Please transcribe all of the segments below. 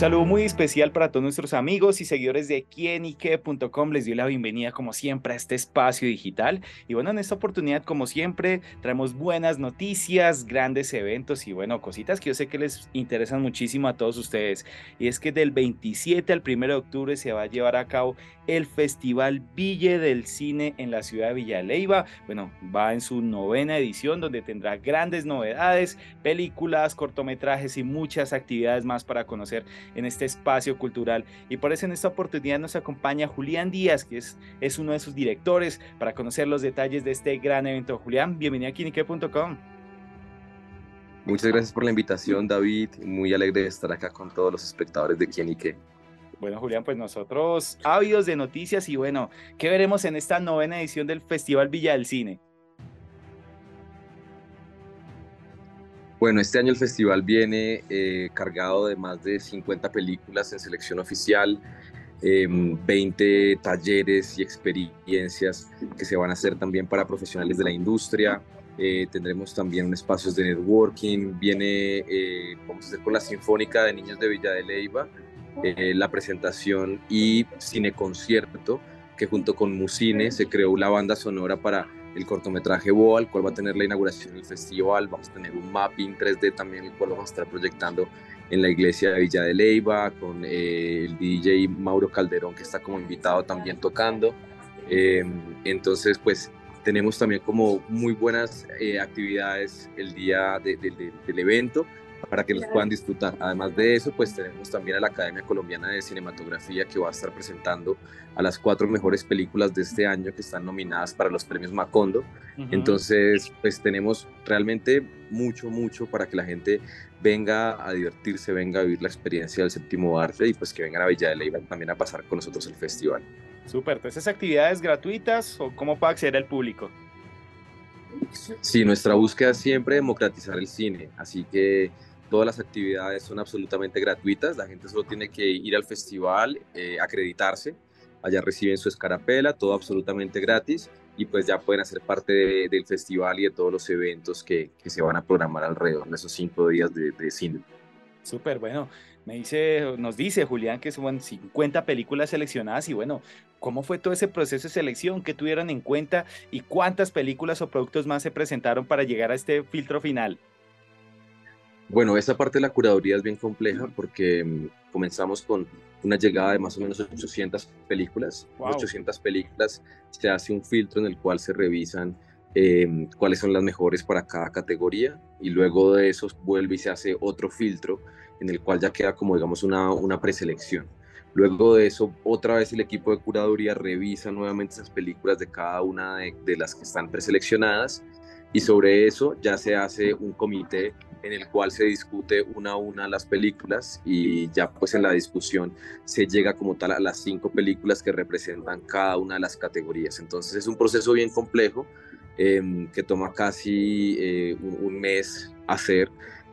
saludo muy especial para todos nuestros amigos y seguidores de quienique.com. Les doy la bienvenida como siempre a este espacio digital. Y bueno, en esta oportunidad, como siempre, traemos buenas noticias, grandes eventos y bueno, cositas que yo sé que les interesan muchísimo a todos ustedes. Y es que del 27 al 1 de octubre se va a llevar a cabo el Festival Ville del Cine en la ciudad de Villaleiva. Bueno, va en su novena edición donde tendrá grandes novedades, películas, cortometrajes y muchas actividades más para conocer en este espacio cultural. Y por eso en esta oportunidad nos acompaña Julián Díaz, que es, es uno de sus directores, para conocer los detalles de este gran evento. Julián, bienvenido a Kinique.com. Muchas gracias por la invitación, David. Muy alegre de estar acá con todos los espectadores de Quienique. Bueno, Julián, pues nosotros ávidos de noticias y bueno, ¿qué veremos en esta novena edición del Festival Villa del Cine? Bueno, este año el festival viene eh, cargado de más de 50 películas en selección oficial, 20 em, talleres y experiencias que se van a hacer también para profesionales de la industria. Eh, tendremos también espacios de networking. Viene, eh, vamos a hacer con la Sinfónica de Niños de Villa de Leyva, la presentación y cine concierto, que junto con Musine se creó la banda sonora para el cortometraje Boa, el cual va a tener la inauguración del festival. Vamos a tener un mapping 3D también, el cual vamos a estar proyectando en la iglesia de Villa de Leyva, con eh, el DJ Mauro Calderón, que está como invitado también tocando. Eh, entonces, pues tenemos también como muy buenas eh, actividades el día del evento para que los puedan disfrutar. Además de eso, pues tenemos también a la Academia Colombiana de Cinematografía que va a estar presentando a las cuatro mejores películas de este año que están nominadas para los premios Macondo. Entonces, pues tenemos realmente mucho, mucho para que la gente venga a divertirse, venga a vivir la experiencia del séptimo arte y pues que vengan a Villa de Leyva también a pasar con nosotros el festival. Súper, entonces actividades gratuitas o cómo puede acceder el público? Sí, nuestra búsqueda es siempre democratizar el cine, así que Todas las actividades son absolutamente gratuitas, la gente solo tiene que ir al festival, eh, acreditarse, allá reciben su escarapela, todo absolutamente gratis y pues ya pueden hacer parte del festival y de todos los eventos que, se van a programar alrededor de esos cinco días de, de cine. Súper, bueno, me dice, nos dice Julián que son 50 películas seleccionadas y bueno, ¿cómo fue todo ese proceso de selección? ¿Qué tuvieron en cuenta? ¿Y cuántas películas o productos más se presentaron para llegar a este filtro final? Bueno, esa parte de la curaduría es bien compleja porque mm, comenzamos con una llegada de más o menos 800 películas. 800 películas se hace un filtro en el cual se revisan em, cuáles son las mejores para cada categoría y luego de eso vuelve y se hace otro filtro en el cual ya queda como digamos una, una preselección. Luego de eso, otra vez el equipo de curaduría revisa nuevamente esas películas de cada una de, de las que están preseleccionadas y sobre eso ya se hace un comité en el cual se discute una a una las películas y ya pues en la discusión se llega como tal a las cinco películas que representan cada una de las categorías. Entonces es un proceso bien complejo em, que toma casi eh, un, mes hacer,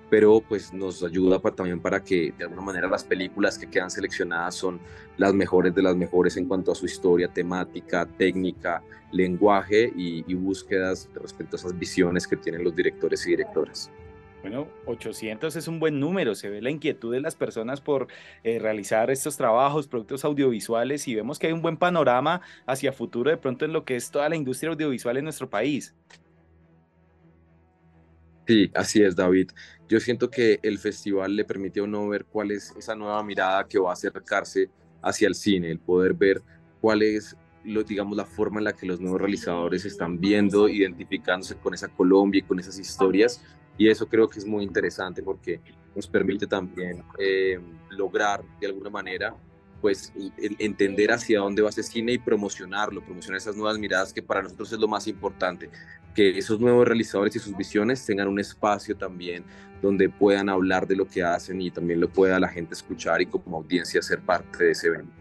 pero pues nos ayuda también para que de alguna manera las películas que quedan seleccionadas son las mejores de las mejores en cuanto a su historia, temática, técnica, lenguaje y, y búsquedas respecto a esas visiones que tienen los directores y directoras. Bueno, 800 es un buen número, se ve la inquietud de las personas por eh, realizar estos trabajos, productos audiovisuales y vemos que hay un buen panorama hacia futuro de pronto en lo que es toda la industria audiovisual en nuestro país. Sí, así es, David. Yo siento que el festival le permite a uno ver cuál es esa nueva mirada que va a acercarse hacia el cine, el poder ver cuál es lo, digamos, la forma en la que los nuevos realizadores están viendo, identificándose con esa Colombia y con esas historias y eso creo que es muy interesante porque nos permite también eh, lograr de alguna manera pues entender hacia dónde va ese cine y promocionarlo, promocionar esas nuevas miradas que para nosotros es lo más importante, que esos nuevos realizadores y sus visiones tengan un espacio también donde puedan hablar de lo que hacen y también lo pueda la gente escuchar y como audiencia ser parte de ese evento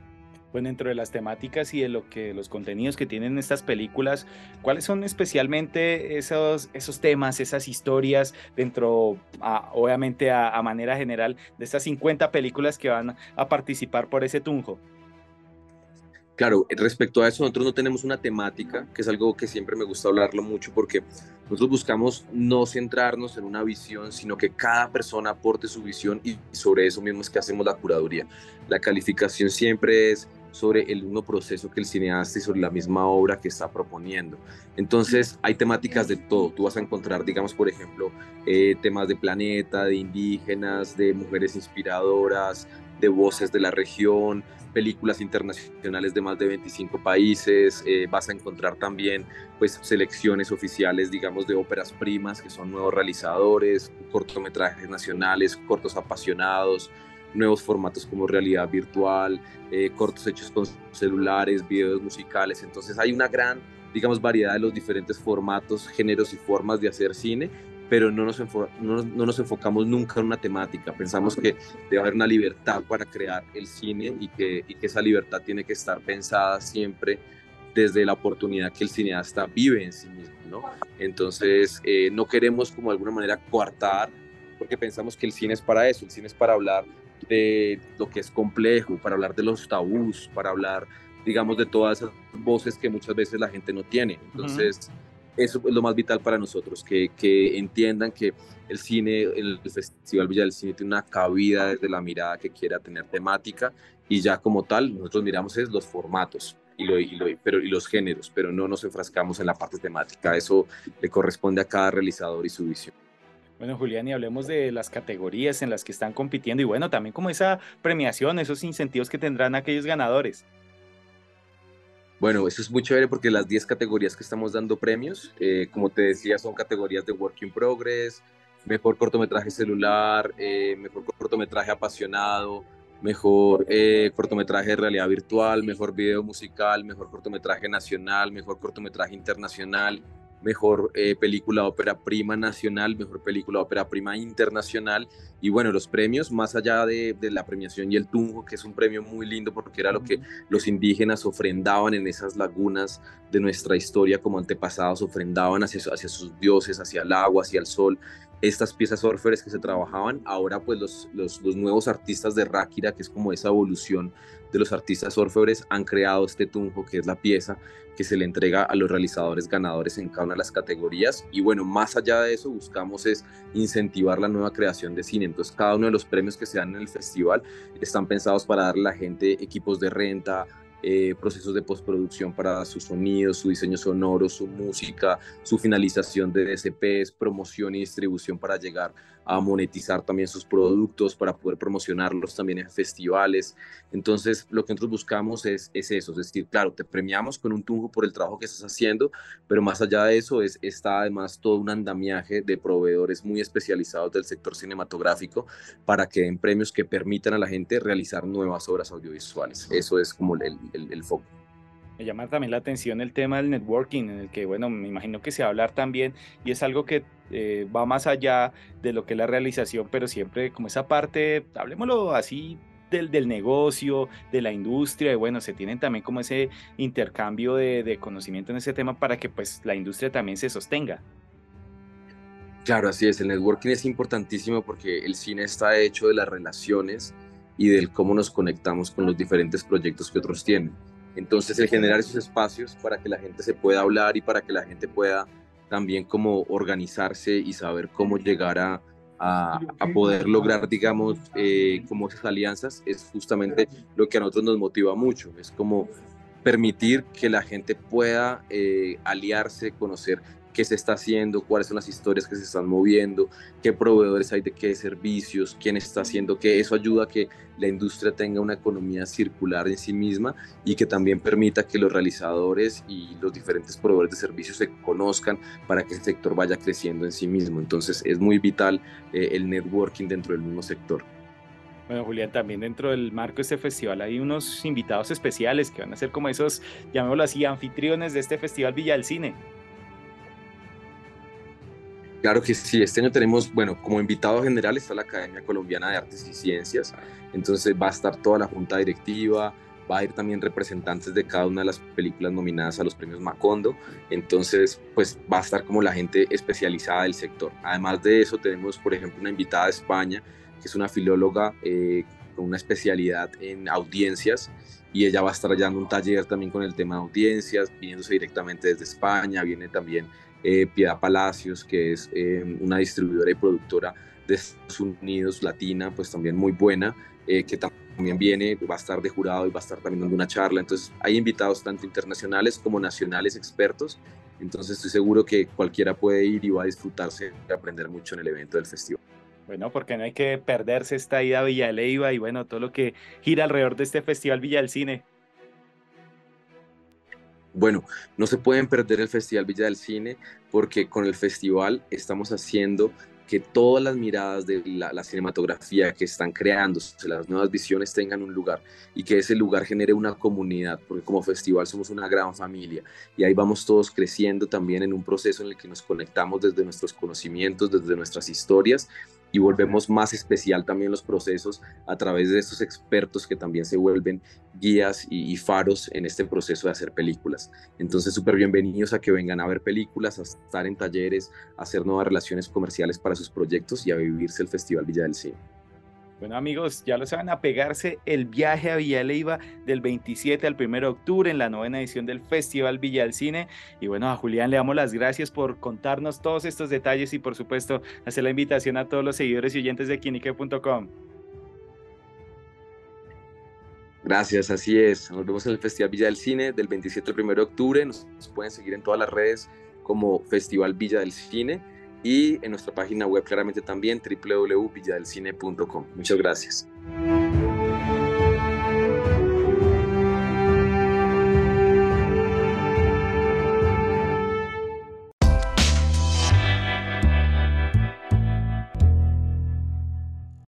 pues dentro de las temáticas y de lo que los contenidos que tienen estas películas, ¿cuáles son especialmente esos, esos temas, esas historias dentro, obviamente a, manera general, de estas 50 películas que van a participar por ese tunjo? Claro, respecto a eso, nosotros no tenemos una temática, que es algo que siempre me gusta hablarlo mucho, porque nosotros buscamos no centrarnos en una visión, sino que cada persona aporte su visión y sobre eso mismo es que hacemos la curaduría. La calificación siempre es sobre el mismo proceso que el cineasta y sobre la misma obra que está proponiendo. Entonces hay temáticas de todo. Tú vas a encontrar, digamos, por ejemplo, eh, temas de planeta, de indígenas, de mujeres inspiradoras, de voces de la región, películas internacionales de más de 25 países, eh, vas a encontrar también pues selecciones oficiales, digamos, de óperas primas, que son nuevos realizadores, cortometrajes nacionales, cortos apasionados, nuevos formatos como realidad virtual, eh, cortos hechos con celulares, videos musicales, entonces hay una gran, digamos, variedad de los diferentes formatos, géneros y formas de hacer cine pero no nos, no, nos enfocamos nunca en una temática. Pensamos que debe haber una libertad para crear el cine y que, y que esa libertad tiene que estar pensada siempre desde la oportunidad que el cineasta vive en sí mismo, ¿no? Entonces, eh, no queremos como de alguna manera coartar, porque pensamos que el cine es para eso, el cine es para hablar de lo que es complejo, para hablar de los tabús, para hablar, digamos, de todas esas voces que muchas veces la gente no tiene. Entonces, eso es lo más vital para nosotros, que, que entiendan que el cine, el Festival Villa del Cine tiene una cabida desde la mirada que quiera tener temática y ya como tal nosotros miramos es los formatos y, lo, y, lo, pero, y los géneros, pero no nos enfrascamos en la parte temática, eso le corresponde a cada realizador y su visión. Bueno, Julián, y hablemos de las categorías en las que están compitiendo y bueno, también como esa premiación, esos incentivos que tendrán aquellos ganadores. Bueno, eso es muy chévere porque las 10 categorías que estamos dando premios, eh, como te decía, son categorías de Work in Progress, mejor cortometraje celular, eh, mejor cortometraje apasionado, mejor eh, cortometraje de realidad virtual, mejor video musical, mejor cortometraje nacional, mejor cortometraje internacional, mejor eh, película ópera prima nacional, mejor película ópera prima internacional. Y bueno, los premios, más allá de, la premiación y el Tunjo, que es un premio muy lindo porque era lo que los indígenas ofrendaban en esas lagunas de nuestra historia como antepasados, ofrendaban hacia, hacia sus dioses, hacia el agua, hacia el sol estas piezas orfebres que se trabajaban, ahora pues los, los, nuevos artistas de Ráquira, que es como esa evolución de los artistas orfebres, han creado este tunjo, que es la pieza que se le entrega a los realizadores ganadores en cada una de las categorías. Y bueno, más allá de eso, buscamos es incentivar la nueva creación de cine. Entonces, cada uno de los premios que se dan en el festival están pensados para darle a la gente equipos de renta, eh, procesos de postproducción para su sonido, su diseño sonoro, su música, su finalización de DSPs, promoción y distribución para llegar a monetizar también sus productos, para poder promocionarlos también en festivales. Entonces, lo que nosotros buscamos es, es eso, es decir, claro, te premiamos con un tunjo por el trabajo que estás haciendo, pero más allá de eso es, está además todo un andamiaje de proveedores muy especializados del sector cinematográfico para que den premios que permitan a la gente realizar nuevas obras audiovisuales. Eso es como el, el, foco. Me llama también la atención el tema del networking, en el que, bueno, me imagino que se va a hablar también, y es algo que eh, va más allá de lo que es la realización, pero siempre como esa parte, hablemoslo así, del, del negocio, de la industria, y bueno, se tienen también como ese intercambio de, de conocimiento en ese tema para que pues la industria también se sostenga. Claro, así es, el networking es importantísimo porque el cine está hecho de las relaciones y del cómo nos conectamos con los diferentes proyectos que otros tienen. Entonces, el generar esos espacios para que la gente se pueda hablar y para que la gente pueda también como organizarse y saber cómo llegar a, a, poder lograr, digamos, eh, como esas alianzas, es justamente lo que a nosotros nos motiva mucho. Es como permitir que la gente pueda eh, aliarse, conocer qué se está haciendo, cuáles son las historias que se están moviendo, qué proveedores hay de qué servicios, quién está haciendo qué. Eso ayuda a que la industria tenga una economía circular en sí misma y que también permita que los realizadores y los diferentes proveedores de servicios se conozcan para que el sector vaya creciendo en sí mismo. Entonces es muy vital eh, el networking dentro del mismo sector. Bueno, Julián, también dentro del marco de este festival hay unos invitados especiales que van a ser como esos, llamémoslo así, anfitriones de este Festival Villa del Cine. Claro que sí, este año tenemos, bueno, como invitado general está la Academia Colombiana de Artes y Ciencias, entonces va a estar toda la junta directiva, va a ir también representantes de cada una de las películas nominadas a los premios Macondo, entonces pues va a estar como la gente especializada del sector. Además de eso tenemos, por ejemplo, una invitada de España, que es una filóloga eh, con una especialidad en audiencias, y ella va a estar dando un taller también con el tema de audiencias, viniéndose directamente desde España, viene también eh, Piedad Palacios, que es eh, una distribuidora y productora de Estados Unidos, latina, pues también muy buena, eh, que también viene, va a estar de jurado y va a estar también dando una charla. Entonces hay invitados tanto internacionales como nacionales expertos. Entonces estoy seguro que cualquiera puede ir y va a disfrutarse y aprender mucho en el evento del festival. Bueno, porque no hay que perderse esta ida a Villa de y bueno, todo lo que gira alrededor de este Festival Villa del Cine. Bueno, no se pueden perder el Festival Villa del Cine porque con el festival estamos haciendo que todas las miradas de la, cinematografía que están creándose, las nuevas visiones tengan un lugar y que ese lugar genere una comunidad, porque como festival somos una gran familia y ahí vamos todos creciendo también en un proceso en el que nos conectamos desde nuestros conocimientos, desde nuestras historias y volvemos más especial también los procesos a través de estos expertos que también se vuelven guías y, faros en este proceso de hacer películas. Entonces, súper bienvenidos a que vengan a ver películas, a estar en talleres, a hacer nuevas relaciones comerciales para sus proyectos y a vivirse el Festival Villa del Cine. Bueno amigos, ya lo saben, a pegarse el viaje a Villa Leiva del 27 al 1 de octubre en la novena edición del Festival Villa del Cine. Y bueno, a Julián le damos las gracias por contarnos todos estos detalles y por supuesto hacer la invitación a todos los seguidores y oyentes de Quinique.com. Gracias, así es. Nos vemos en el Festival Villa del Cine del 27 al 1 de octubre. Nos pueden seguir en todas las redes como Festival Villa del Cine y en nuestra página web claramente también www.villadelcine.com. Muchas gracias.